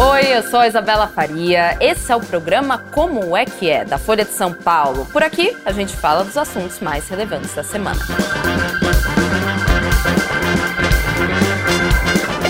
Oi, eu sou a Isabela Faria. Esse é o programa Como é que é, da Folha de São Paulo. Por aqui, a gente fala dos assuntos mais relevantes da semana.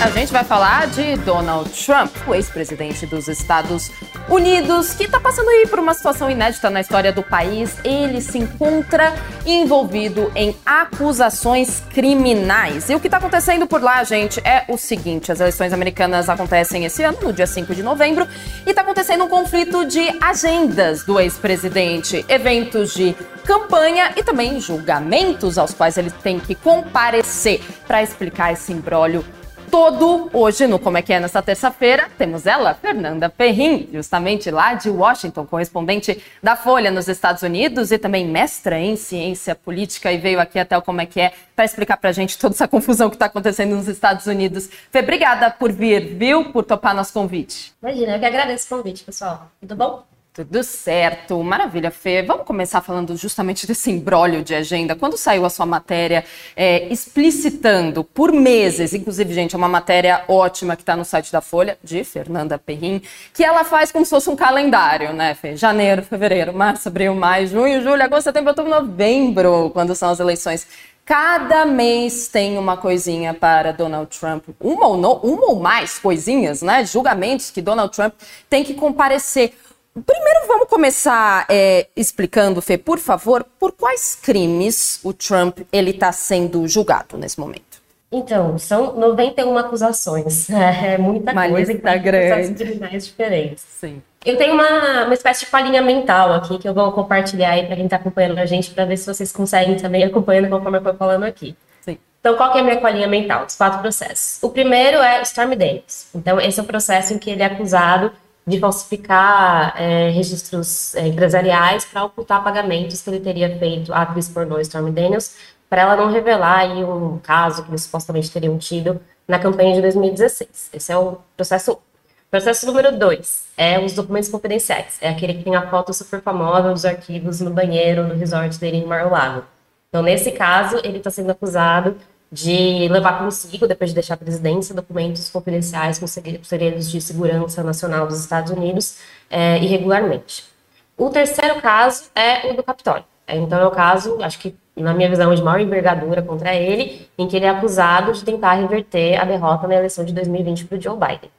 A gente vai falar de Donald Trump, o ex-presidente dos Estados Unidos, que está passando aí por uma situação inédita na história do país. Ele se encontra envolvido em acusações criminais. E o que está acontecendo por lá, gente, é o seguinte: as eleições americanas acontecem esse ano, no dia 5 de novembro, e está acontecendo um conflito de agendas do ex-presidente, eventos de campanha e também julgamentos aos quais ele tem que comparecer para explicar esse imbróglio todo. Hoje, no Como é que é nessa terça-feira, temos ela, Fernanda Perrin, justamente lá de Washington, correspondente da Folha nos Estados Unidos e também mestra em ciência política e veio aqui até o Como é que é para explicar para a gente toda essa confusão que está acontecendo nos Estados Unidos. Fê, obrigada por vir, viu? Por topar nosso convite. Imagina, eu que agradeço o convite, pessoal. Tudo bom? Tudo certo, maravilha, Fê. Vamos começar falando justamente desse embrólio de agenda. Quando saiu a sua matéria é, explicitando por meses, inclusive, gente, é uma matéria ótima que está no site da Folha, de Fernanda Perrin, que ela faz como se fosse um calendário, né, Fê? Janeiro, fevereiro, março, abril, maio, junho, julho, agosto, setembro, outubro, novembro, quando são as eleições. Cada mês tem uma coisinha para Donald Trump, uma ou, uma ou mais coisinhas, né? Julgamentos que Donald Trump tem que comparecer. Primeiro, vamos começar é, explicando, Fê, por favor, por quais crimes o Trump ele está sendo julgado nesse momento. Então, são 91 acusações. É muita uma coisa. Lista grande. criminais diferentes. Sim. Eu tenho uma, uma espécie de palhinha mental aqui que eu vou compartilhar aí para quem está acompanhando a gente, para ver se vocês conseguem também acompanhando conforme eu for falando aqui. Sim. Então, qual que é a minha colinha mental? Os quatro processos. O primeiro é Stormy Daniels. Então, esse é o processo em que ele é acusado de falsificar é, registros é, empresariais para ocultar pagamentos que ele teria feito à atriz pornô Stormy Daniels, para ela não revelar aí um caso que eles supostamente teriam tido na campanha de 2016. Esse é o processo 1. Processo número 2 é os documentos confidenciais. É aquele que tem a foto super famosa dos arquivos no banheiro do resort dele em Mar-a-Lago. Então, nesse caso, ele está sendo acusado de levar consigo, depois de deixar a presidência, documentos confidenciais com segredos de segurança nacional dos Estados Unidos é, irregularmente. O terceiro caso é o do Capitólio. É, então é o caso, acho que na minha visão, de maior envergadura contra ele, em que ele é acusado de tentar reverter a derrota na eleição de 2020 para o Joe Biden.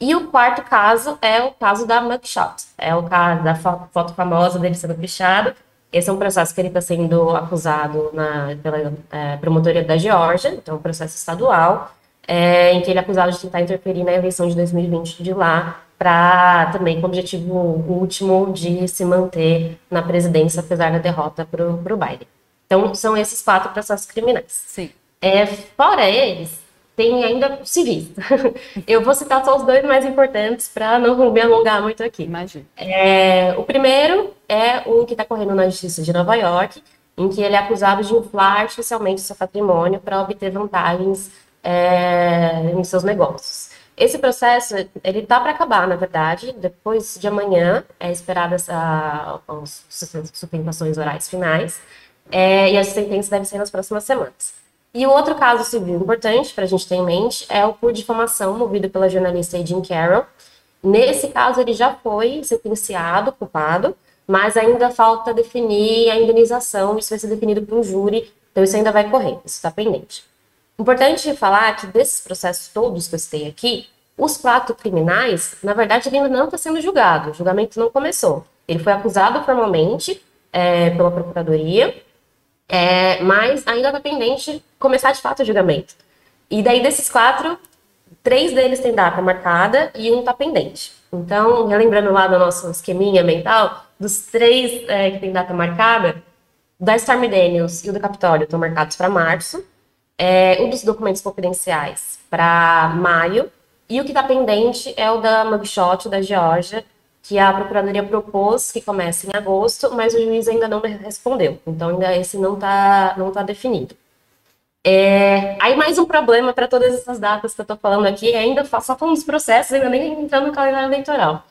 E o quarto caso é o caso da mugshot, é o caso da foto famosa dele sendo pichado, esse é um processo que ele está sendo acusado na, pela é, promotoria da Geórgia, então é um processo estadual, é, em que ele é acusado de tentar interferir na eleição de 2020 de lá, para também com o objetivo último de se manter na presidência, apesar da derrota para o Biden. Então, são esses quatro processos criminais. Sim. É, fora eles, tem ainda civis. Eu vou citar só os dois mais importantes para não me alongar muito aqui. Imagina. É, o primeiro é o que está correndo na Justiça de Nova York, em que ele é acusado de inflar artificialmente seu patrimônio para obter vantagens é, em seus negócios. Esse processo, ele está para acabar, na verdade. Depois de amanhã, é esperada essa, as sustentações orais finais. É, e a sentença deve ser nas próximas semanas. E o outro caso civil importante para a gente ter em mente é o por difamação movido pela jornalista Jean Carroll. Nesse caso, ele já foi sentenciado, culpado, mas ainda falta definir a indenização, isso vai ser definido por um júri, então isso ainda vai correr, isso está pendente. Importante falar que desses processos todos que eu citei aqui, os quatro criminais, na verdade, ele ainda não está sendo julgado, o julgamento não começou. Ele foi acusado formalmente é, pela Procuradoria, é, mas ainda está pendente começar de fato o julgamento. E daí desses quatro, três deles têm data marcada e um está pendente. Então, relembrando lá do nosso esqueminha mental, dos três é, que têm data marcada, da Stormy Daniels e o do Capitólio estão marcados para março, é, o dos documentos confidenciais para maio, e o que está pendente é o da mugshot da Geórgia, que a Procuradoria propôs que comece em agosto, mas o juiz ainda não respondeu. Então, ainda esse não está não tá definido. É, aí, mais um problema para todas essas datas que eu estou falando aqui, ainda só falando dos processos, ainda nem entrando no calendário eleitoral.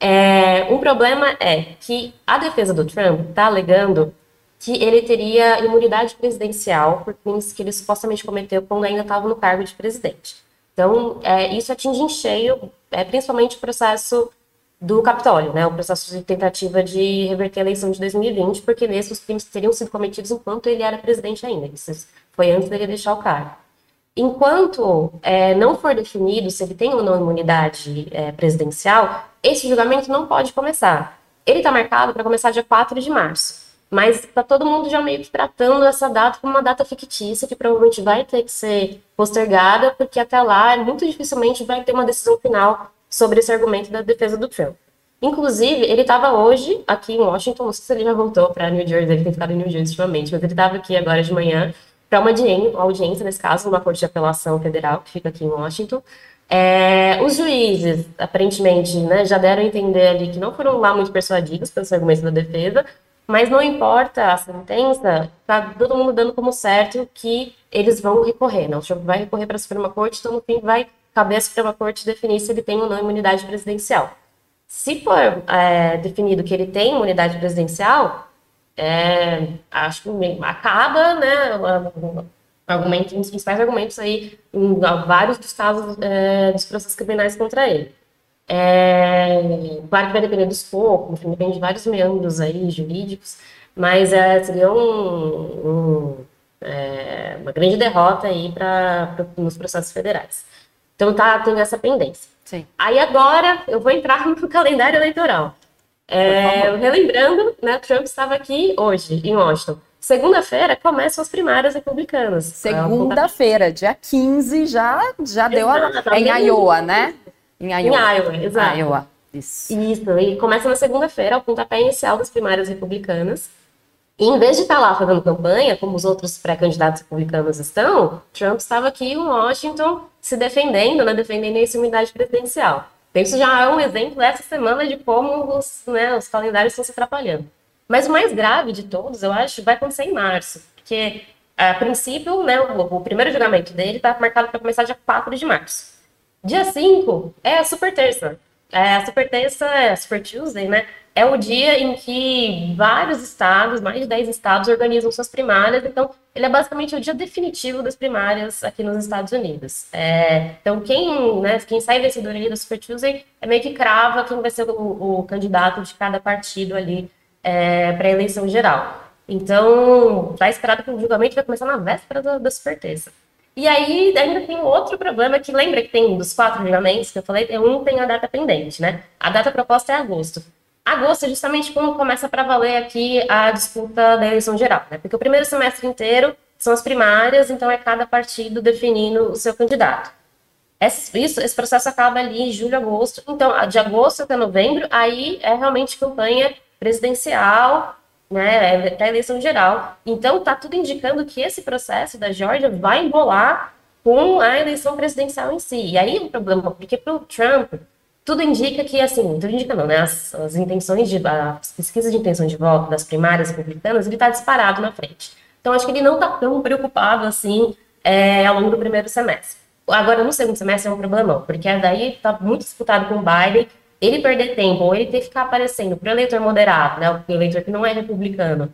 É, um problema é que a defesa do Trump está alegando que ele teria imunidade presidencial por crimes que ele supostamente cometeu quando ainda estava no cargo de presidente. Então, é, isso atinge em cheio é principalmente o processo do Capitólio, né, o processo de tentativa de reverter a eleição de 2020, porque nesse os crimes teriam sido cometidos enquanto ele era presidente ainda. Isso foi antes dele deixar o cargo. Enquanto é, não for definido se ele tem ou não imunidade é, presidencial, esse julgamento não pode começar. Ele está marcado para começar dia 4 de março. Mas está todo mundo já meio que tratando essa data como uma data fictícia, que provavelmente vai ter que ser postergada, porque até lá, muito dificilmente vai ter uma decisão final sobre esse argumento da defesa do Trump. Inclusive, ele estava hoje aqui em Washington, não sei se ele já voltou para New Jersey, ele tem ficado em New Jersey ultimamente, mas ele estava aqui agora de manhã para uma audiência, nesse caso, numa corte de apelação federal, que fica aqui em Washington. É, os juízes, aparentemente, né, já deram a entender ali que não foram lá muito persuadidos pelos argumentos da defesa, mas não importa a sentença, tá todo mundo dando como certo que eles vão recorrer, né? O Trump vai recorrer para a Suprema Corte, então no fim vai caber à Suprema Corte definir se ele tem ou não imunidade presidencial. Se for é, definido que ele tem imunidade presidencial, é, acho que acaba, né, argumento, um dos principais argumentos aí em vários dos casos é, dos processos criminais contra ele. É, claro que vai depender do escopo, depende de vários meandros aí jurídicos, mas é, seria um, um, é, uma grande derrota aí para nos processos federais. Então tá, tem essa pendência. Sim. Aí agora eu vou entrar no calendário eleitoral. É, relembrando, né, Trump estava aqui hoje, em Washington. Segunda-feira começam as primárias republicanas. Segunda-feira, dia 15, já, já deu a. É em Iowa, né? Em Iowa. Em Iowa, exato. Iowa. Isso. Isso, e começa na segunda-feira, o pontapé inicial das primárias republicanas. E em vez de estar lá fazendo campanha, como os outros pré-candidatos republicanos estão, Trump estava aqui em Washington se defendendo, né, defendendo a imunidade presidencial. Então, isso já é um exemplo essa semana de como os, né, os calendários estão se atrapalhando. Mas o mais grave de todos, eu acho, vai acontecer em março, porque, a princípio, né, o, o primeiro julgamento dele está marcado para começar dia 4 de março. Dia 5 é a super terça. É, a super terça é a super Tuesday, né? É o dia em que vários estados, mais de 10 estados, organizam suas primárias. Então, ele é basicamente o dia definitivo das primárias aqui nos Estados Unidos. É, então, quem, né, quem sai vencedor ali da Super Tuesday é meio que crava quem vai ser o, o candidato de cada partido ali é, para a eleição geral. Então, está esperado que o julgamento vai começar na véspera da, da Super Terça. E aí ainda tem outro problema que lembra que tem dos quatro julgamentos que eu falei, um tem a data pendente, né? A data proposta é agosto. Agosto é justamente quando começa para valer aqui a disputa da eleição geral, né? Porque o primeiro semestre inteiro são as primárias, então é cada partido definindo o seu candidato. Esse, isso, esse processo acaba ali em julho, agosto. Então, de agosto até novembro, aí é realmente campanha presidencial né, até a eleição geral. Então, está tudo indicando que esse processo da Georgia vai embolar com a eleição presidencial em si. E aí é um problema, porque para o Trump, tudo indica que, assim, tudo indica não, né, as, as intenções de, as pesquisas de intenção de voto das primárias republicanas, ele está disparado na frente. Então, acho que ele não está tão preocupado, assim, é, ao longo do primeiro semestre. Agora, no segundo semestre é um problemão, porque daí está muito disputado com o Biden, ele perder tempo ou ele ter que ficar aparecendo para o eleitor moderado, né, o eleitor que não é republicano,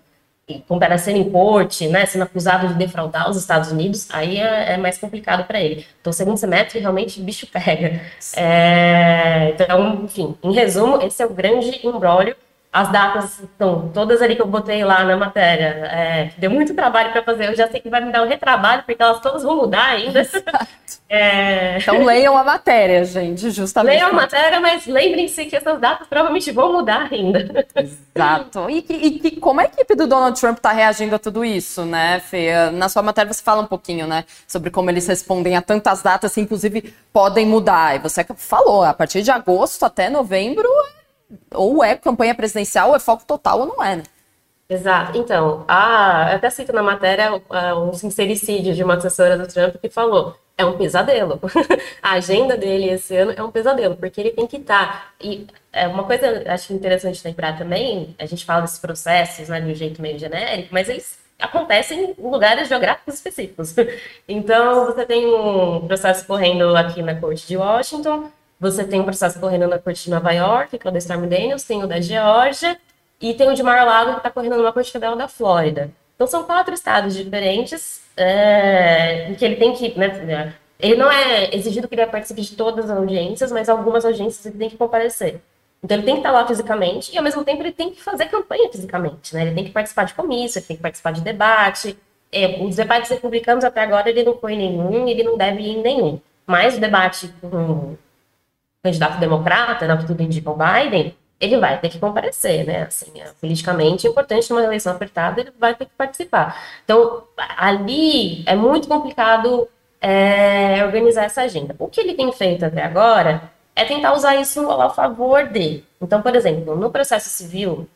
comparecendo em corte, né, sendo acusado de defraudar os Estados Unidos, aí é, é mais complicado para ele. Então, segundo semestre, realmente, o bicho pega. É, então, enfim, em resumo, esse é o grande embrólio as datas estão todas ali que eu botei lá na matéria. É, deu muito trabalho para fazer. Eu já sei que vai me dar um retrabalho, porque elas todas vão mudar ainda. É... Então leiam a matéria, gente, justamente. Leiam a matéria, mas lembrem-se que essas datas provavelmente vão mudar ainda. Exato. E, e, e como a equipe do Donald Trump está reagindo a tudo isso, né, Fê? Na sua matéria você fala um pouquinho, né, sobre como eles respondem a tantas datas que, inclusive, podem mudar. E você falou, a partir de agosto até novembro ou é campanha presidencial, ou é foco total ou não é, né? Exato. Então, a, até cito na matéria um sincericídio de uma assessora do Trump que falou: é um pesadelo. a agenda dele esse ano é um pesadelo, porque ele tem que estar. Tá, e é uma coisa acho interessante lembrar também: a gente fala desses processos né, de um jeito meio genérico, mas eles acontecem em lugares geográficos específicos. Então, você tem um processo correndo aqui na corte de Washington, você tem um processo correndo na corte de Nova York, que é o da Stormy Daniels, tem o da Geórgia e tem o de Mar-a-Lago, que está correndo numa corte federal da Flórida. Então, são quatro estados diferentes é, em que ele tem que, né, ele não é exigido que ele participe de todas as audiências, mas algumas audiências ele tem que comparecer. Então ele tem que estar lá fisicamente e ao mesmo tempo ele tem que fazer campanha fisicamente, né? Ele tem que participar de comício, ele tem que participar de debate. É, os debates republicanos até agora ele não foi em nenhum, ele não deve ir em nenhum. Mas o debate com o candidato democrata, na que tudo indica o Biden, ele vai ter que comparecer, né? Assim, é, politicamente é importante numa eleição apertada, ele vai ter que participar. Então, ali é muito complicado é, organizar essa agenda. O que ele tem feito até agora é tentar usar isso a favor dele. Então, por exemplo, no processo civil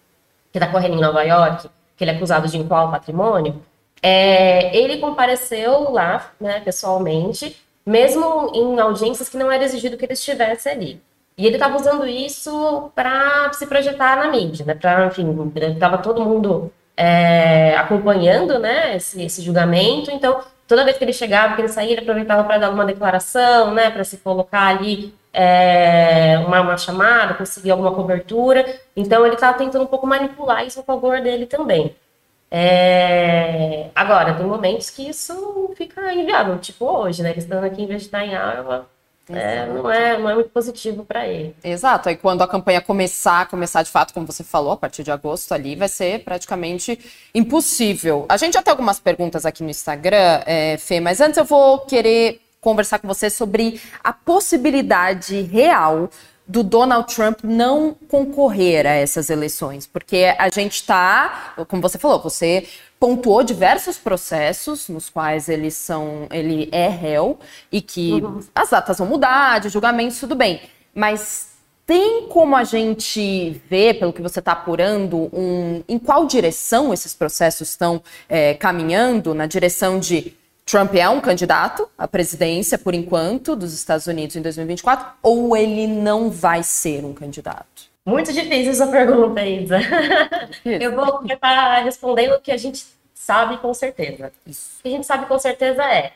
que está correndo em Nova York, que ele é acusado de incoar o patrimônio, é, ele compareceu lá, né, pessoalmente, mesmo em audiências que não era exigido que ele estivesse ali. E ele estava usando isso para se projetar na mídia, né? Para, enfim, estava todo mundo é, acompanhando, né? Esse, esse, julgamento. Então, toda vez que ele chegava, que ele saía, ele aproveitava para dar uma declaração, né? Para se colocar ali é, uma, uma, chamada, conseguir alguma cobertura. Então, ele estava tentando um pouco manipular isso a favor dele também. É, agora, tem momentos que isso fica inviável, tipo hoje, né? Ele estando aqui em vez de estar em Iowa é, não, é, não é muito positivo para ele. Exato. Aí quando a campanha começar, começar de fato, como você falou, a partir de agosto ali, vai ser praticamente impossível. A gente já tem algumas perguntas aqui no Instagram, é, Fê, mas antes eu vou querer conversar com você sobre a possibilidade real do Donald Trump não concorrer a essas eleições, porque a gente está, como você falou, você pontuou diversos processos nos quais eles são, ele é réu e que uhum. as datas vão mudar, de julgamentos, tudo bem. Mas tem como a gente ver, pelo que você está apurando, um, em qual direção esses processos estão é, caminhando? Na direção de Trump é um candidato à presidência, por enquanto, dos Estados Unidos em 2024, ou ele não vai ser um candidato? Muito difícil essa pergunta, Isa. Eu vou começar respondendo o que a gente sabe com certeza. Isso. O que a gente sabe com certeza é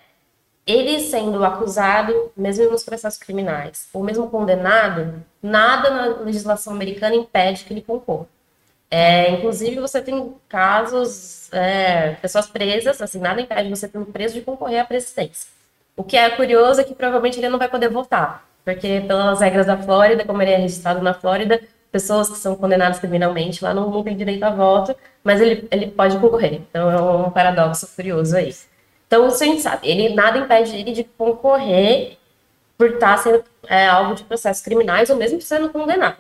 ele sendo acusado, mesmo nos processos criminais, ou mesmo condenado, nada na legislação americana impede que ele concorra. É, inclusive, você tem casos, é, pessoas presas, assim, nada impede você ter um preso de concorrer à presidência. O que é curioso é que provavelmente ele não vai poder votar, porque pelas regras da Flórida, como ele é registrado na Flórida, pessoas que são condenadas criminalmente lá não, não têm direito a voto, mas ele, ele pode concorrer. Então é um paradoxo curioso aí. Então, isso a gente sabe, ele nada impede ele de concorrer por estar sendo é, alvo de processos criminais ou mesmo sendo condenado.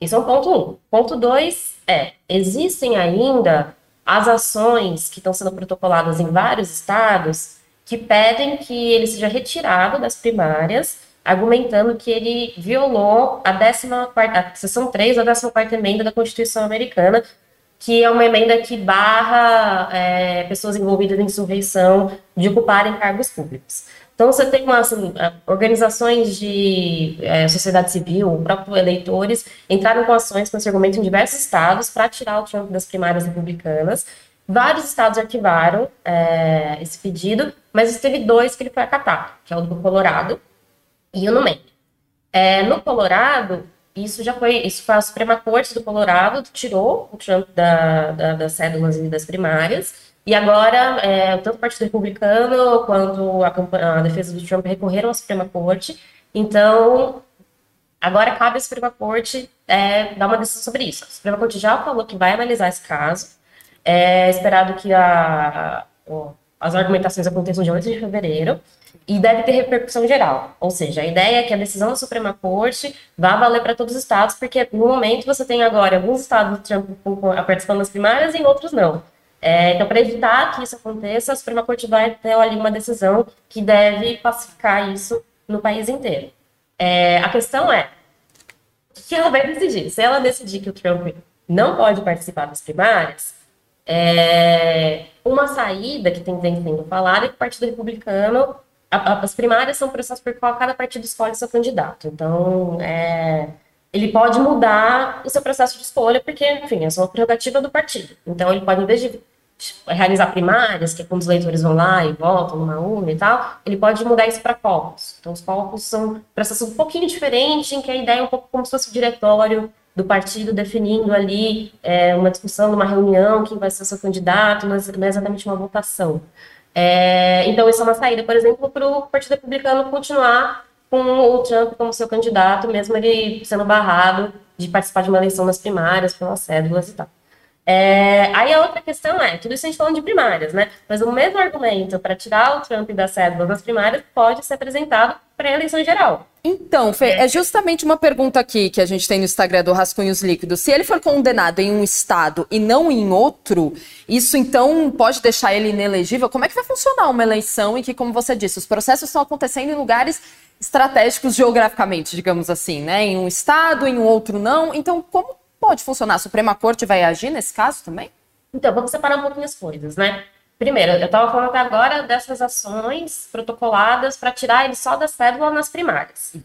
Isso é um ponto um. Ponto dois é, existem ainda as ações que estão sendo protocoladas em vários estados que pedem que ele seja retirado das primárias argumentando que ele violou a 14 a seção 3 da 14 emenda da Constituição Americana, que é uma emenda que barra é, pessoas envolvidas em insurreição de ocuparem cargos públicos. Então, você tem uma, assim, organizações de é, sociedade civil, próprios eleitores, entraram com ações com esse argumento em diversos estados para tirar o Trump das primárias republicanas. Vários estados arquivaram é, esse pedido, mas teve dois que ele foi acatar, que é o do Colorado, e o Numen. É, no Colorado, isso já foi, isso foi a Suprema Corte do Colorado, tirou o Trump da, da, das cédulas e das primárias, e agora, é, tanto o Partido Republicano quanto a, a, defesa do Trump recorreram à Suprema Corte, então agora cabe à Suprema Corte é, dar uma decisão sobre isso. A Suprema Corte já falou que vai analisar esse caso, é esperado que a, as argumentações aconteçam dia 8 de fevereiro, e deve ter repercussão geral. Ou seja, a ideia é que a decisão da Suprema Corte vá valer para todos os estados, porque no momento você tem agora alguns estados participando das primárias e outros não. É, então, para evitar que isso aconteça, a Suprema Corte vai ter ali uma decisão que deve pacificar isso no país inteiro. É, a questão é o que ela vai decidir. Se ela decidir que o Trump não pode participar das primárias, é, uma saída que tem sendo falada é que o Partido Republicano as primárias são processos por qual cada partido escolhe seu candidato. Então, é, ele pode mudar o seu processo de escolha, porque, enfim, é só uma prerrogativa do partido. Então, ele pode, em vez de realizar primárias, que é quando os leitores vão lá e votam numa urna e tal, ele pode mudar isso para copos. Então, os copos são processos um pouquinho diferente, em que a ideia é um pouco como se fosse o diretório do partido definindo ali é, uma discussão, uma reunião, quem vai ser o seu candidato, não é exatamente uma votação. É, então, isso é uma saída, por exemplo, para o Partido Republicano continuar com o Trump como seu candidato, mesmo ele sendo barrado de participar de uma eleição nas primárias, pelas cédulas e tal. É, aí a outra questão é, tudo isso a gente falando de primárias, né? Mas o mesmo argumento para tirar o Trump da cédula das primárias pode ser apresentado para a eleição geral. Então, Fê, é justamente uma pergunta aqui que a gente tem no Instagram do Rascunhos Líquidos. Se ele for condenado em um estado e não em outro, isso então pode deixar ele inelegível? Como é que vai funcionar uma eleição em que, como você disse, os processos estão acontecendo em lugares estratégicos geograficamente, digamos assim, né? Em um estado, em um outro não. Então, como pode funcionar? A Suprema Corte vai agir nesse caso também? Então, vamos separar um pouquinho as coisas, né? Primeiro, eu estava falando até agora dessas ações protocoladas para tirar ele só da cédula nas primárias.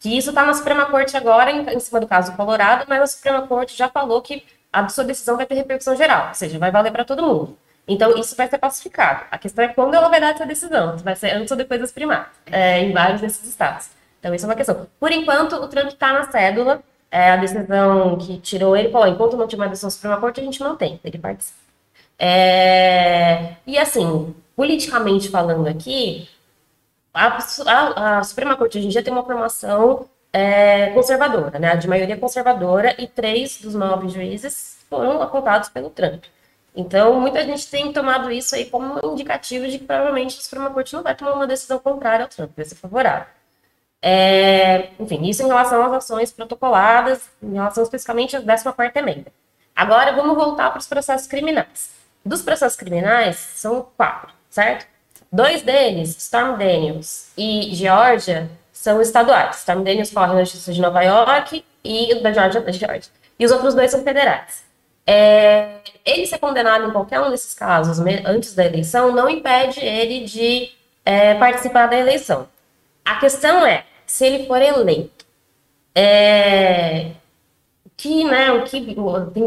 Que isso está na Suprema Corte agora, em, em, cima do caso do Colorado, mas a Suprema Corte já falou que a sua decisão vai ter repercussão geral, ou seja, vai valer para todo mundo. Então, isso vai ser pacificado. A questão é quando ela vai dar essa decisão. Se vai ser antes ou depois das primárias, é, em vários desses estados. Então, isso é uma questão. Por enquanto, o Trump está na cédula, é, a decisão que tirou ele falou: enquanto não tiver uma decisão Suprema Corte, a gente tem, ele participa. É, e assim, politicamente falando aqui, a, a, a, Suprema Corte hoje em dia tem uma formação é, conservadora, né? De maioria conservadora, e três dos nove juízes foram apontados pelo Trump. Então, muita gente tem tomado isso aí como um indicativo de que provavelmente a Suprema Corte não vai tomar uma decisão contrária ao Trump, vai ser favorável. É, enfim, isso em relação às ações protocoladas, em relação especificamente à 14ª emenda. Agora, vamos voltar para os processos criminais. Dos processos criminais, são quatro, certo? Dois deles, Storm Daniels e Georgia, são estaduais. Storm Daniels corre na Justiça de Nova York e o da Georgia, da Georgia. E os outros dois são federais. É, ele ser condenado em qualquer um desses casos antes da eleição não impede ele de é, participar da eleição. A questão é, se ele for eleito, é, que, né, o que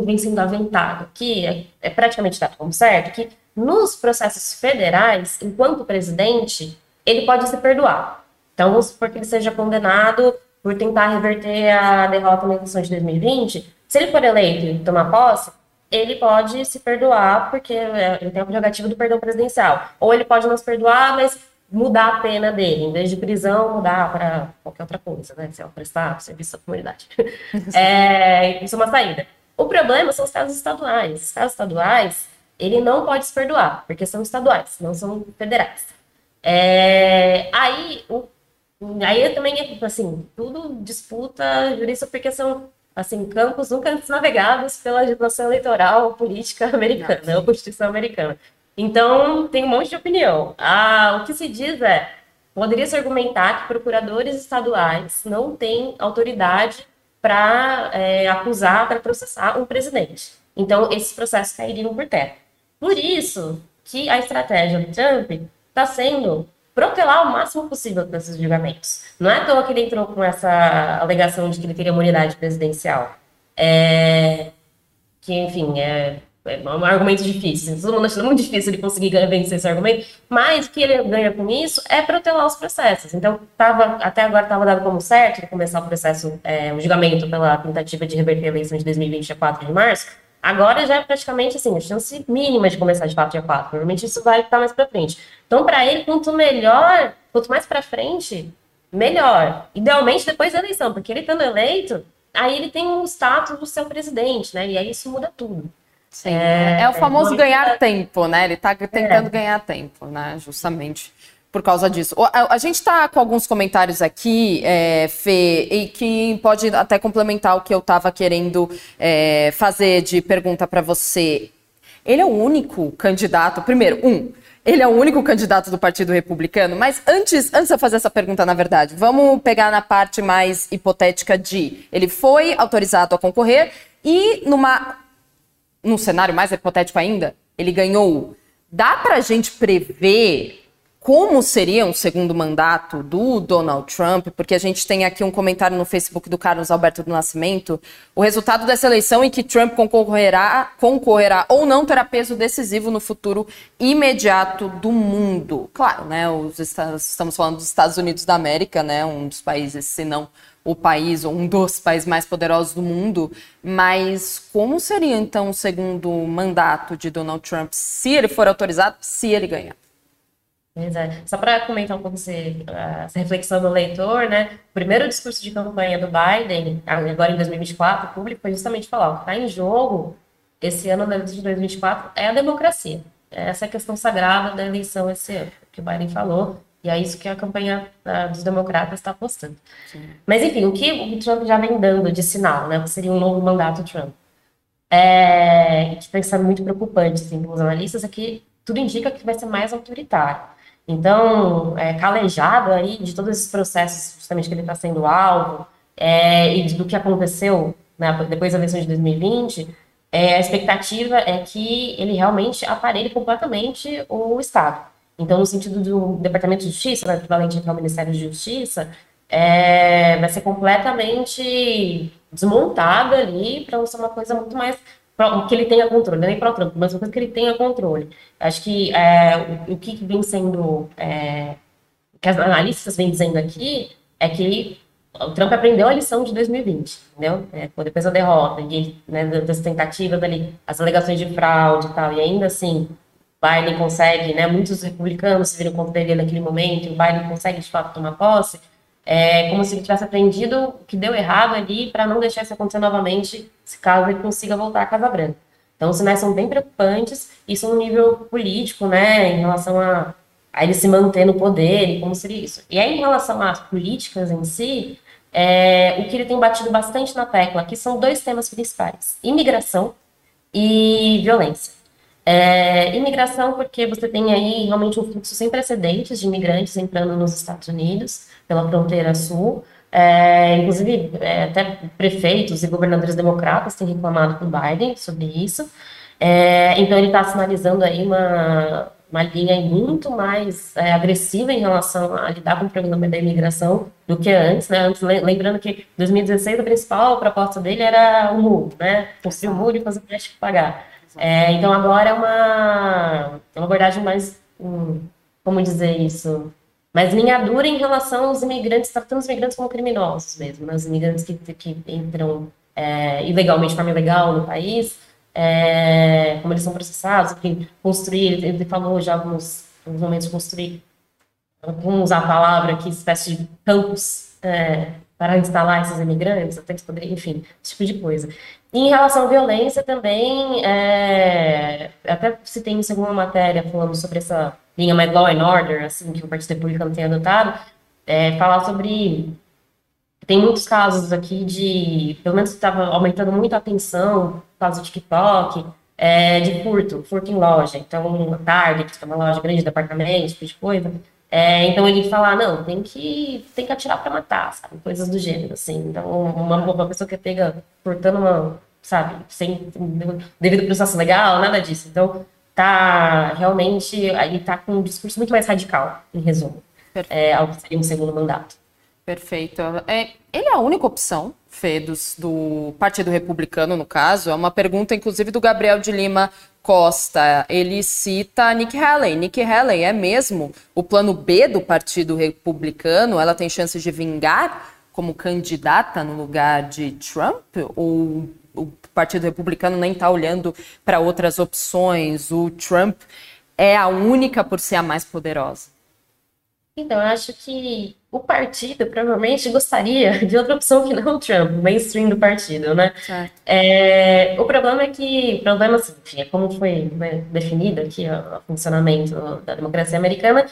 vem sendo aventado, que é, é praticamente dado como certo, que nos processos federais, enquanto presidente, ele pode se perdoar. Então, vamos supor que ele seja condenado por tentar reverter a derrota na eleição de 2020. Se ele for eleito e tomar posse, ele pode se perdoar, porque é, ele tem a prerrogativa do perdão presidencial. Ou ele pode não se perdoar, mas mudar a pena dele, em vez de prisão, mudar para qualquer outra coisa, né? Se é prestar serviço à comunidade. é, isso é uma saída. O problema são os casos estaduais. Os casos estaduais, ele não pode se perdoar, porque são estaduais, não são federais. É, aí, o, aí também é, assim, tudo disputa jurídica, porque são assim, campos nunca antes navegados pela legislação eleitoral política americana, ou Constituição americana. Então, tem um monte de opinião. Ah, o que se diz é, poderia se argumentar que procuradores estaduais não têm autoridade para é, acusar, para processar um presidente. Então, esses processos cairiam por terra. Por isso que a estratégia do Trump está sendo protelar o máximo possível desses julgamentos. Não é à toa que ele entrou com essa alegação de que ele teria imunidade presidencial. É, que, enfim, é, é um argumento difícil. Todo mundo achando muito difícil ele conseguir vencer esse argumento, mas o que ele ganha com isso é protelar os processos. Então, tava, até agora estava dado como certo começar o processo, é, o julgamento pela tentativa de reverter a eleição de 2020 a 4 de março. Agora já é praticamente assim, a chance mínima de começar de 4 dia 4. Provavelmente isso vai estar mais para frente. Então, para ele, quanto melhor, quanto mais para frente, melhor. Idealmente depois da eleição, porque ele estando eleito, aí ele tem um status do seu presidente, né? E aí isso muda tudo. Sim. É, é o famoso é, ganhar tempo, né? Ele está tentando é. ganhar tempo, né? Justamente por causa disso. A, a gente está com alguns comentários aqui, é, Fê, e que pode até complementar o que eu estava querendo é, fazer de pergunta para você. Ele é o único candidato, primeiro, um, ele é o único candidato do Partido Republicano, mas antes, antes de eu fazer essa pergunta, na verdade, vamos pegar na parte mais hipotética de ele foi autorizado a concorrer e numa num cenário mais hipotético ainda, ele ganhou. Dá para a gente prever como seria um segundo mandato do Donald Trump? Porque a gente tem aqui um comentário no Facebook do Carlos Alberto do Nascimento. O resultado dessa eleição em que Trump concorrerá, concorrerá ou não terá peso decisivo no futuro imediato do mundo. Claro, né? Os, estamos falando dos Estados Unidos da América, né? Um dos países, se não o país, ou um dos países mais poderosos do mundo, mas como seria então o segundo mandato de Donald Trump se ele for autorizado, se ele ganhar? Pois é. Só para comentar um pouco esse, essa reflexão do leitor, né? O primeiro discurso de campanha do Biden, agora em 2024, o público foi justamente falar: o que está em jogo esse ano de 2024 é a democracia. Essa é a questão sagrada da eleição esse ano, que o Biden falou. E é isso que a campanha uh, dos democratas está apostando. Sim. Mas, enfim, o que o Trump já vem dando de sinal, né? Seria um novo mandato Trump. É, que tem muito preocupante, assim, para os analistas, é que tudo indica que vai ser mais autoritário. Então, é, calejado aí de todos esses processos justamente que ele está sendo alvo é, e do que aconteceu né, depois da eleição de 2020, é, a expectativa é que ele realmente aparelhe completamente o Estado. Então, no sentido do Departamento de Justiça, né, equivalente ao Ministério de Justiça, é, vai ser completamente desmontada ali para ser uma coisa muito mais que ele tenha controle, é nem para o Trump, mas uma coisa que ele tenha controle. Acho que é, o, o, que vem sendo, é, que as analistas vêm dizendo aqui, é que o Trump aprendeu a lição de 2020, entendeu? É, depois da derrota, e, né, das tentativas ali, as alegações de fraude e tal, e ainda assim, Biden consegue, né, muitos republicanos se viram contra ele naquele momento, e o Biden consegue de fato tomar posse, é como se ele tivesse aprendido o que deu errado ali para não deixar isso acontecer novamente, se caso ele consiga voltar à Casa Branca. Então, os sinais são bem preocupantes, isso no nível político, né, em relação a, a ele se manter no poder e como seria isso. E aí, em relação às políticas em si, é, o que ele tem batido bastante na tecla aqui são dois temas principais: imigração e violência. É, imigração, porque você tem aí realmente um fluxo sem precedentes de imigrantes entrando nos Estados Unidos pela fronteira sul. É, inclusive, é, até prefeitos e governadores democratas têm reclamado com Biden sobre isso. É, então, ele está sinalizando aí uma, uma linha muito mais é, agressiva em relação a lidar com o problema da imigração do que antes, né? Antes, lembrando que em 2016 a principal proposta dele era o muro, né? Construir o muro e fazer o teste pagar. É, então agora é uma, é uma abordagem mais, hum, como dizer isso, mais linha dura em relação aos imigrantes, tratando os imigrantes como criminosos mesmo, né? os imigrantes que, que entram é, ilegalmente, de forma ilegal no país, é, como eles são processados, enfim, construir, ele falou já alguns, alguns momentos construir, vamos usar a palavra aqui, espécie de campos é, para instalar esses imigrantes, até que poderia, enfim, esse tipo de coisa. Em relação à violência também, é, até se tem alguma matéria falando sobre essa linha mais law and order, assim, que o Partido Republicano tem adotado, é, falar sobre tem muitos casos aqui de, pelo menos estava aumentando muito a atenção, caso do TikTok, é, de furto, furto em loja. Então, Target, que é uma loja grande de apartamentos, tipo de coisa, é, então ele fala, não, tem que, tem que atirar para matar, sabe? Coisas do gênero, assim. Então, uma, uma pessoa que pega portando uma, sabe, sem devido processo legal, nada disso. Então, tá realmente, ele tá com um discurso muito mais radical, em resumo, é, ao que seria um segundo mandato. Perfeito. É, ele é a única opção, Fê, dos, do Partido Republicano, no caso. É uma pergunta, inclusive, do Gabriel de Lima Costa, ele cita Nikki Haley. Nikki Haley é mesmo o plano B do Partido Republicano? Ela tem chances de vingar como candidata no lugar de Trump? Ou o Partido Republicano nem está olhando para outras opções? O Trump é a única por ser a mais poderosa? Então, eu acho que o partido provavelmente gostaria de outra opção que não o Trump, o mainstream do partido, né? É, o problema é que, problema, assim, enfim, é como foi né, definido aqui o, o, funcionamento da democracia americana,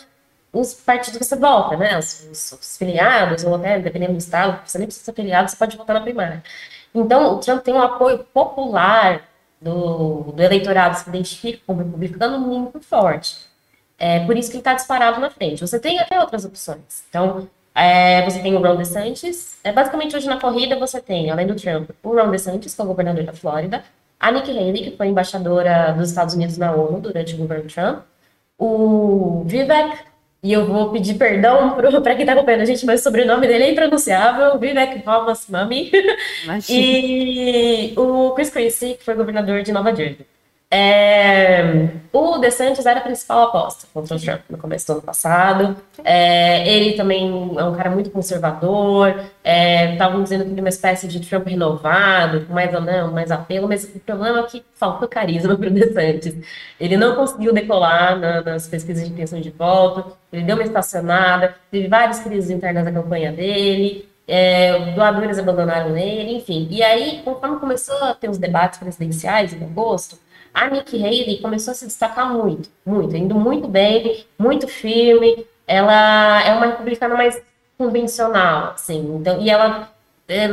os partidos você volta, né? Os, os, os, filiados, ou até dependendo do estado, você nem precisa ser filiado, você pode votar na primária. Então, o Trump tem um apoio popular do, do eleitorado que se identifica como republicano muito forte. É por isso que ele está disparado na frente. Você tem até outras opções. Então, é, você tem o Ron DeSantis. É, basicamente, hoje na corrida, você tem, além do Trump, o Ron DeSantis, que é o governador da Flórida, a Nikki Haley, que foi embaixadora dos Estados Unidos na ONU durante o governo Trump, o Vivek, e eu vou pedir perdão para quem está acompanhando a gente, mas o sobrenome dele é impronunciável, Vivek Ramaswamy, e o Chris Christie, que foi governador de Nova Jersey. É, o DeSantis era a principal aposta contra o Trump no começo do ano passado. É, ele também é um cara muito conservador. Estavam é, dizendo que ele é uma espécie de Trump renovado, com mais ou não, mais apelo, mas o problema é que falta carisma para o DeSantis. Ele não conseguiu decolar na, nas pesquisas de intenção de voto, ele deu uma estacionada, teve várias crises internas na campanha dele. É, doadores abandonaram ele, enfim. E aí, conforme começou a ter os debates presidenciais em agosto, a Nikki Haley começou a se destacar muito, muito, indo muito bem, muito firme. Ela é uma republicana mais convencional, assim. Então, e ela é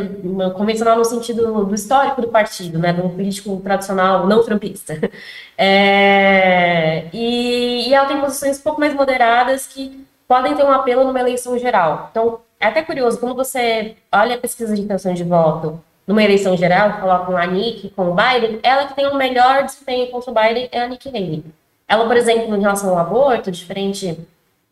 convencional no sentido do histórico do partido, né, um político tradicional não trumpista. É, e, e ela tem posições um pouco mais moderadas que podem ter um apelo numa eleição geral. Então, é até curioso, quando você olha a pesquisa de intenção de voto numa eleição geral, colocam a Nick com o Biden, ela que tem o melhor desempenho contra o Biden é a Nikki Haley. Ela, por exemplo, em relação ao aborto, diferente.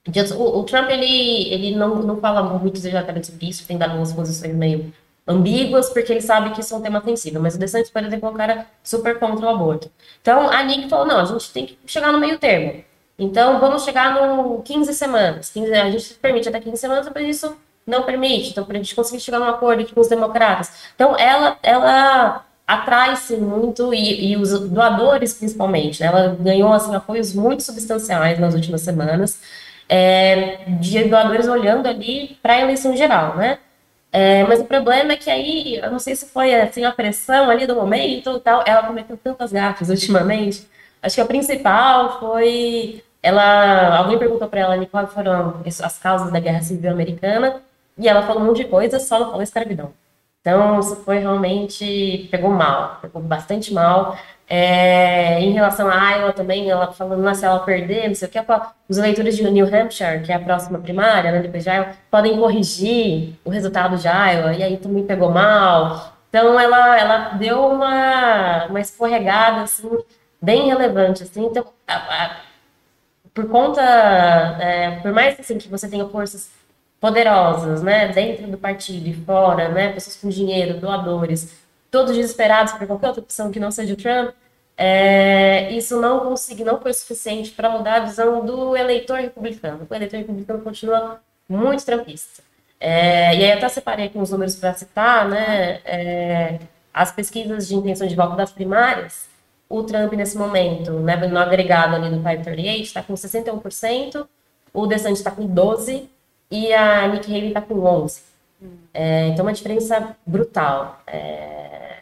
De, o, o, Trump, ele, ele não, não fala muito exatamente sobre isso, tem dado algumas posições meio ambíguas, porque ele sabe que isso é um tema sensível. Mas o DeSantis, por exemplo, é um cara super contra o aborto. Então, a Nick falou, não, a gente tem que chegar no meio termo. Então, vamos chegar no 15 semanas. 15, a gente permite até 15 semanas, depois disso não permite. Então, para a gente conseguir chegar num acordo aqui com os democratas. Então, ela, ela atrai-se muito, e, e, os doadores principalmente. Né? Ela ganhou assim, apoios muito substanciais nas últimas semanas, é, de doadores olhando ali para a eleição geral, né? É, mas o problema é que aí, eu não sei se foi assim, a pressão ali do momento tal, ela cometeu tantas gafas ultimamente. Acho que a principal foi ela, alguém perguntou para ela quais foram as causas da Guerra Civil Americana e ela falou um monte de coisa, só não falou escravidão. Então, isso foi realmente. pegou mal, pegou bastante mal. É, em relação a Iowa também, ela falando, se ela perder, não sei o que, os eleitores de New Hampshire, que é a próxima primária, né, depois de Iowa, podem corrigir o resultado de Iowa, e aí também pegou mal. Então, ela, ela deu uma, uma escorregada, assim, bem relevante, assim. Então, a, a, por conta, é, por mais assim, que você tenha forças poderosas, né, dentro do partido e fora, né, pessoas com dinheiro, doadores, todos desesperados por qualquer outra opção que não seja o Trump, é, isso não consegui, não foi suficiente para mudar a visão do eleitor republicano. O eleitor republicano continua muito trumpista. É, e aí até separei aqui uns números para citar, né, é, as pesquisas de intenção de voto das primárias, o Trump nesse momento, né, no agregado ali do 538, está com 61%, o DeSantis está com 12%, e a Nikki Haley está com 11. É, então, uma diferença brutal. É,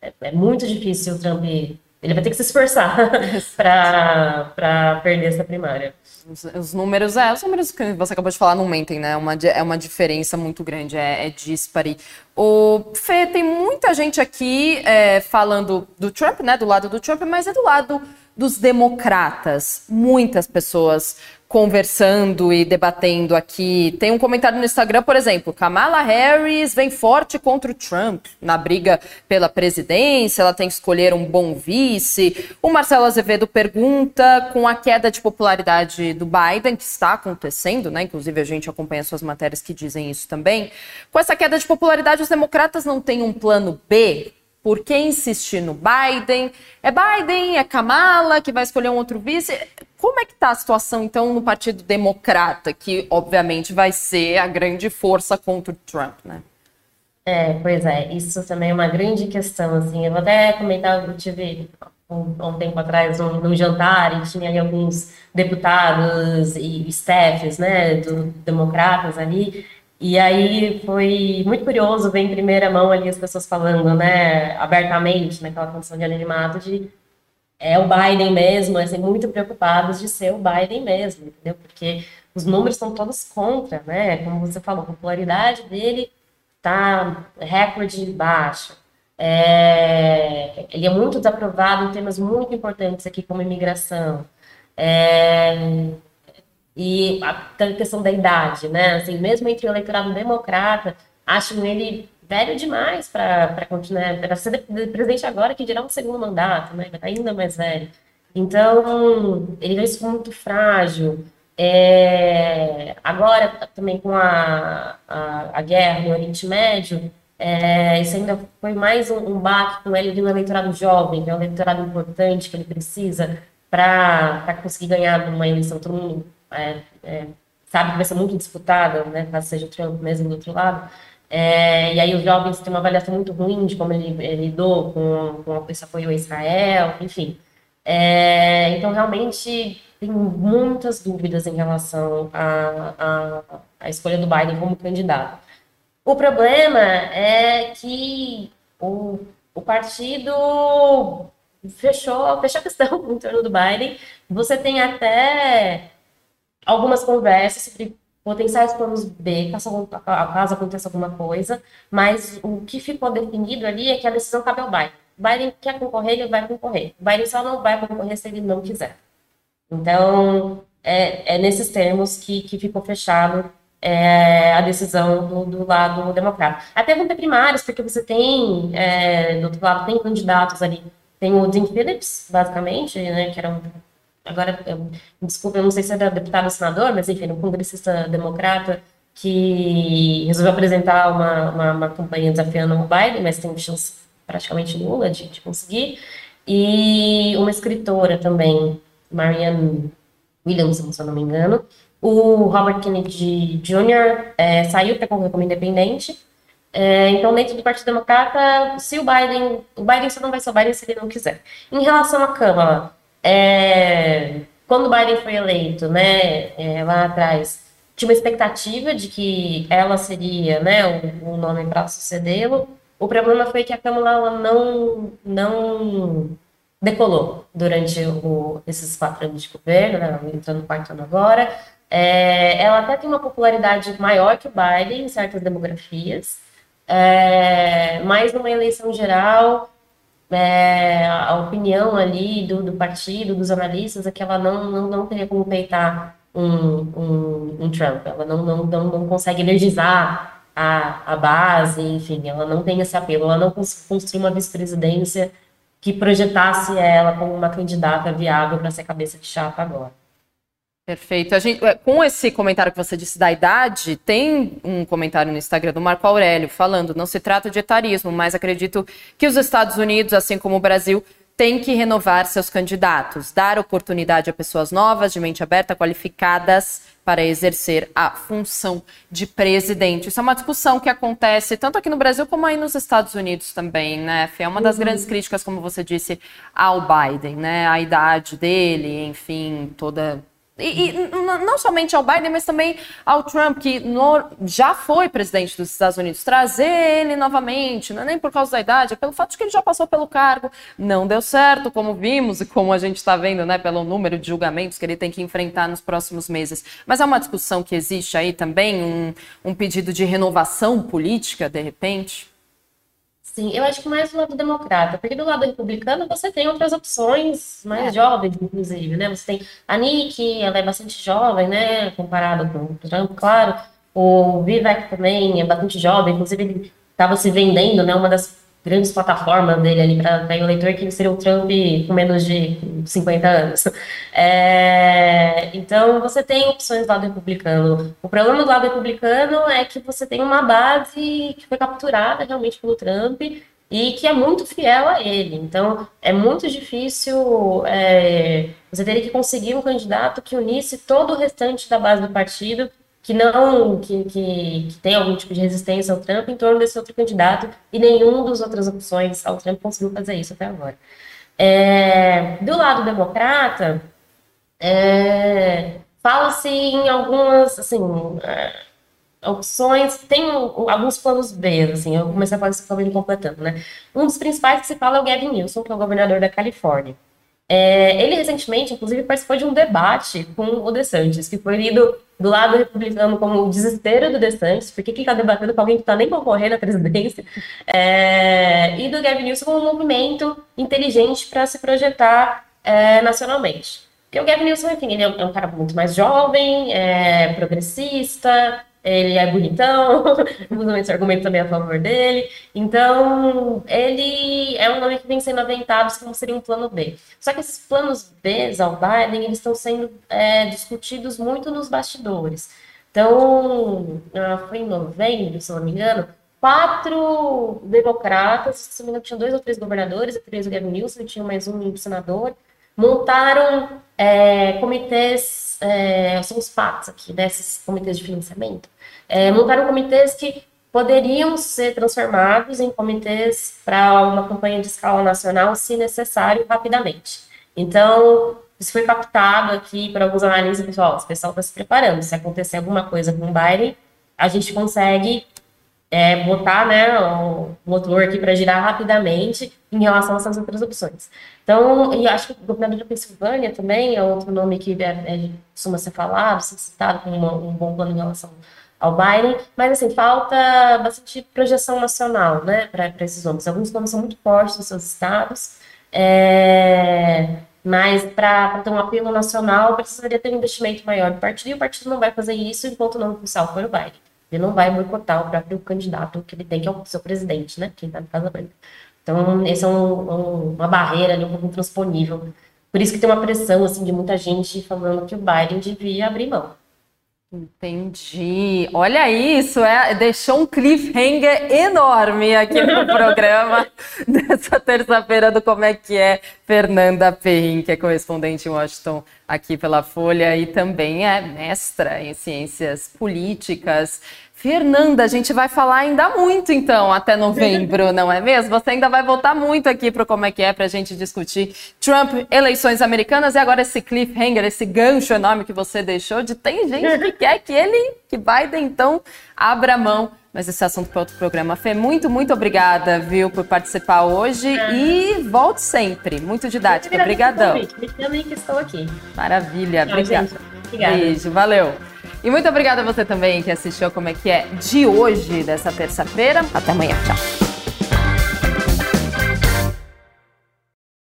é, é, muito difícil o Trump. Ele vai ter que se esforçar para perder essa primária. Os, os, números, é, os números que você acabou de falar não mentem, né? É uma, é uma diferença muito grande, é, é dispare. O Fê, tem muita gente aqui é, falando do Trump, né? Do lado do Trump, mas é do lado dos democratas. Muitas pessoas conversando e debatendo aqui. Tem um comentário no Instagram, por exemplo, Kamala Harris vem forte contra o Trump na briga pela presidência, ela tem que escolher um bom vice. O Marcelo Azevedo pergunta, com a queda de popularidade do Biden, que está acontecendo, né? Inclusive a gente acompanha suas matérias que dizem isso também. Com essa queda de popularidade, os democratas não têm um plano B por que insistir no Biden? É Biden? É Kamala que vai escolher um outro vice? Como é que está a situação, então, no Partido Democrata, que, obviamente, vai ser a grande força contra o Trump, né? É, pois é, isso também é uma grande questão, assim, eu vou até comentar, eu tive um, um tempo atrás um, num jantar e tinha ali alguns deputados e staffs, né, do, democratas ali, e aí foi muito curioso ver em primeira mão ali as pessoas falando, né, abertamente, naquela condição de anonimato, de é o Biden mesmo, assim, muito preocupados de ser o Biden mesmo, entendeu? Porque os números estão todos contra, né? Como você falou, a popularidade dele tá recorde baixo. É, ele é muito desaprovado em temas muito importantes aqui, como imigração. É, e a questão da idade, né? Assim, mesmo entre o eleitorado democrata, acham ele velho demais para continuar, para ser presidente agora, que dirá um segundo mandato, né? Estar ainda mais velho. Então, ele vê isso muito frágil. É, agora, também com a, a, a, guerra no Oriente Médio, É, isso ainda foi mais um, um baque com ele de um eleitorado jovem, que é um eleitorado importante que ele precisa para conseguir ganhar numa eleição. Todo mundo é, é, sabe que vai ser muito disputada, né, caso seja o Trump mesmo do outro lado. É, e aí os jovens têm uma avaliação muito ruim de como ele, ele lidou com, com esse apoio a Israel, enfim. É, então, realmente, tem muitas dúvidas em relação à, à, escolha do Biden como candidato. O problema é que o, o partido fechou, fechou a questão em torno do Biden. Você tem até algumas conversas sobre potenciais planos B, caso, aconteça alguma coisa, mas o que ficou definido ali é que a decisão cabe ao Biden. Biden quer concorrer, ele vai concorrer. Biden só não vai concorrer se ele não quiser. Então, é, é nesses termos que, que ficou fechado é, a decisão do, do, lado democrata. Até vão ter primárias, porque você tem, é, do outro lado, tem candidatos ali. Tem o Dean Phillips, basicamente, né, que era um agora, eu, desculpa, eu não sei se era deputado ou senador, mas enfim, um congressista democrata que resolveu apresentar uma, uma, uma campanha desafiando o Biden, mas tem chance praticamente nula de, de conseguir, e uma escritora também, Marianne Williamson, se eu não me engano. O Robert Kennedy Jr. É, saiu para concorrer como independente, é, então, dentro do Partido Democrata, se o Biden, o Biden só não vai ser o Biden se ele não quiser. Em relação à Câmara, é, quando Biden foi eleito, né, é, lá atrás, tinha uma expectativa de que ela seria, né, o, o nome para sucedê-lo. O problema foi que a Câmara não, não decolou durante o, esses quatro anos de governo, né, entrando no quarto ano agora. É, ela até tem uma popularidade maior que o Biden em certas demografias, é, mas numa eleição geral é, a opinião ali do, do, partido, dos analistas, é que ela não, não, não teria como peitar um, um, um Trump. Ela não, não, não, não consegue energizar a, a base, enfim, ela não tem esse apelo. Ela não construiu uma vice-presidência que projetasse ela como uma candidata viável para ser cabeça de chapa agora. Perfeito. A gente, é, com esse comentário que você disse da idade, tem um comentário no Instagram do Marco Aurélio falando: não se trata de etarismo, mas acredito que os Estados Unidos, assim como o Brasil, têm que renovar seus candidatos, dar oportunidade a pessoas novas, de mente aberta, qualificadas para exercer a função de presidente. Isso é uma discussão que acontece tanto aqui no Brasil como aí nos Estados Unidos também, né? É uma das uhum. grandes críticas, como você disse, ao Biden, né? A idade dele, enfim, toda e, e, não somente ao Biden, mas também ao Trump, que no, já foi presidente dos Estados Unidos, trazer ele novamente, não é nem por causa da idade, é pelo fato de que ele já passou pelo cargo, não deu certo, como vimos e como a gente está vendo, né, pelo número de julgamentos que ele tem que enfrentar nos próximos meses. Mas é uma discussão que existe aí também, um, um pedido de renovação política, de repente? Sim, eu acho que mais do lado democrata, porque do lado republicano você tem outras opções mais é. jovens, inclusive, né? Você tem a Nick, ela é bastante jovem, né? Comparado com o Trump, claro. O Vivek também é bastante jovem, inclusive ele estava se vendendo, né? Uma das grandes plataformas dele ali para o eleitor, que seria o Trump com menos de 50 anos. É, então, você tem opções do lado republicano. O problema do lado republicano é que você tem uma base que foi capturada realmente pelo Trump e que é muito fiel a ele. Então, é muito difícil. É, você teria que conseguir um candidato que unisse todo o restante da base do partido que não que, que, que, tem algum tipo de resistência ao Trump em torno desse outro candidato e nenhum dos outras opções ao Trump conseguiu fazer isso até agora. É, do lado democrata, é, fala-se em algumas assim é, opções, tem alguns planos B, assim, eu comecei a falar isso também completando, né? Um dos principais que se fala é o Gavin Newsom, que é o governador da Califórnia. É, ele recentemente, inclusive, participou de um debate com o DeSantis, que foi lido do lado republicano como o desespero do DeSantis, porque que ele está debatendo com alguém que está nem concorrendo à presidência, é, e do Gavin Newsom como um movimento inteligente para se projetar é, nacionalmente. Porque o Gavin Newsom, enfim, ele é um, é cara muito mais jovem, é progressista, ele é bonitão, usa esse argumento também a favor dele. Então, ele é um nome que vem sendo aventado como seria um plano B. Só que esses planos B ao Biden, eles estão sendo é, discutidos muito nos bastidores. Então, ah, foi em novembro, se não me engano, quatro democratas, se não me engano, tinham dois ou três governadores, três o Gavin Newsom, tinha mais um senador, montaram é, comitês, é, são os PACs aqui, desses né, comitês de financiamento, é, montaram comitês que poderiam ser transformados em comitês para uma campanha de escala nacional, se necessário, rapidamente. Então, isso foi captado aqui por alguns analistas, pessoal, o pessoal está se preparando, se acontecer alguma coisa com o Biden, a gente consegue é, botar né, o motor aqui para girar rapidamente em relação a essas outras opções. Então, e acho que o governador da Pensilvânia também é outro nome que é, é, costuma ser falado, ser citado uma, um bom plano em relação ao Biden, mas assim, falta bastante projeção nacional, né, para esses nomes. Alguns nomes são muito fortes nos seus estados, é, mas para ter um apelo nacional, precisaria ter um investimento maior do partido, e o partido não vai fazer isso enquanto não oficial for o Biden. Ele não vai boicotar o próprio candidato que ele tem, que é o seu presidente, né, quem está no Casa Branca. Então, essa é um, um, uma barreira ali, um pouco intransponível. Por isso que tem uma pressão, assim, de muita gente falando que o Biden devia abrir mão. Entendi. Olha isso, é, deixou um cliffhanger enorme aqui no programa dessa terça-feira do Como é que é Fernanda Perrin, que é correspondente em Washington aqui pela Folha e também é mestra em ciências políticas. Fernanda, a gente vai falar ainda muito então até novembro, não é mesmo? Você ainda vai voltar muito aqui para como é que é para a gente discutir Trump, eleições americanas e agora esse cliffhanger, esse gancho enorme que você deixou de tem gente que quer que ele, que Biden então abra mão. Mas esse assunto para outro programa. Fê, muito, muito obrigada, viu, por participar hoje é. e volte sempre. Muito didática. Obrigadão. Me chamem que estou aqui. Maravilha. Obrigada. Obrigada. Beijo, valeu. E muito obrigada a você também que assistiu como é que é de hoje, dessa terça-feira. Até amanhã. Tchau.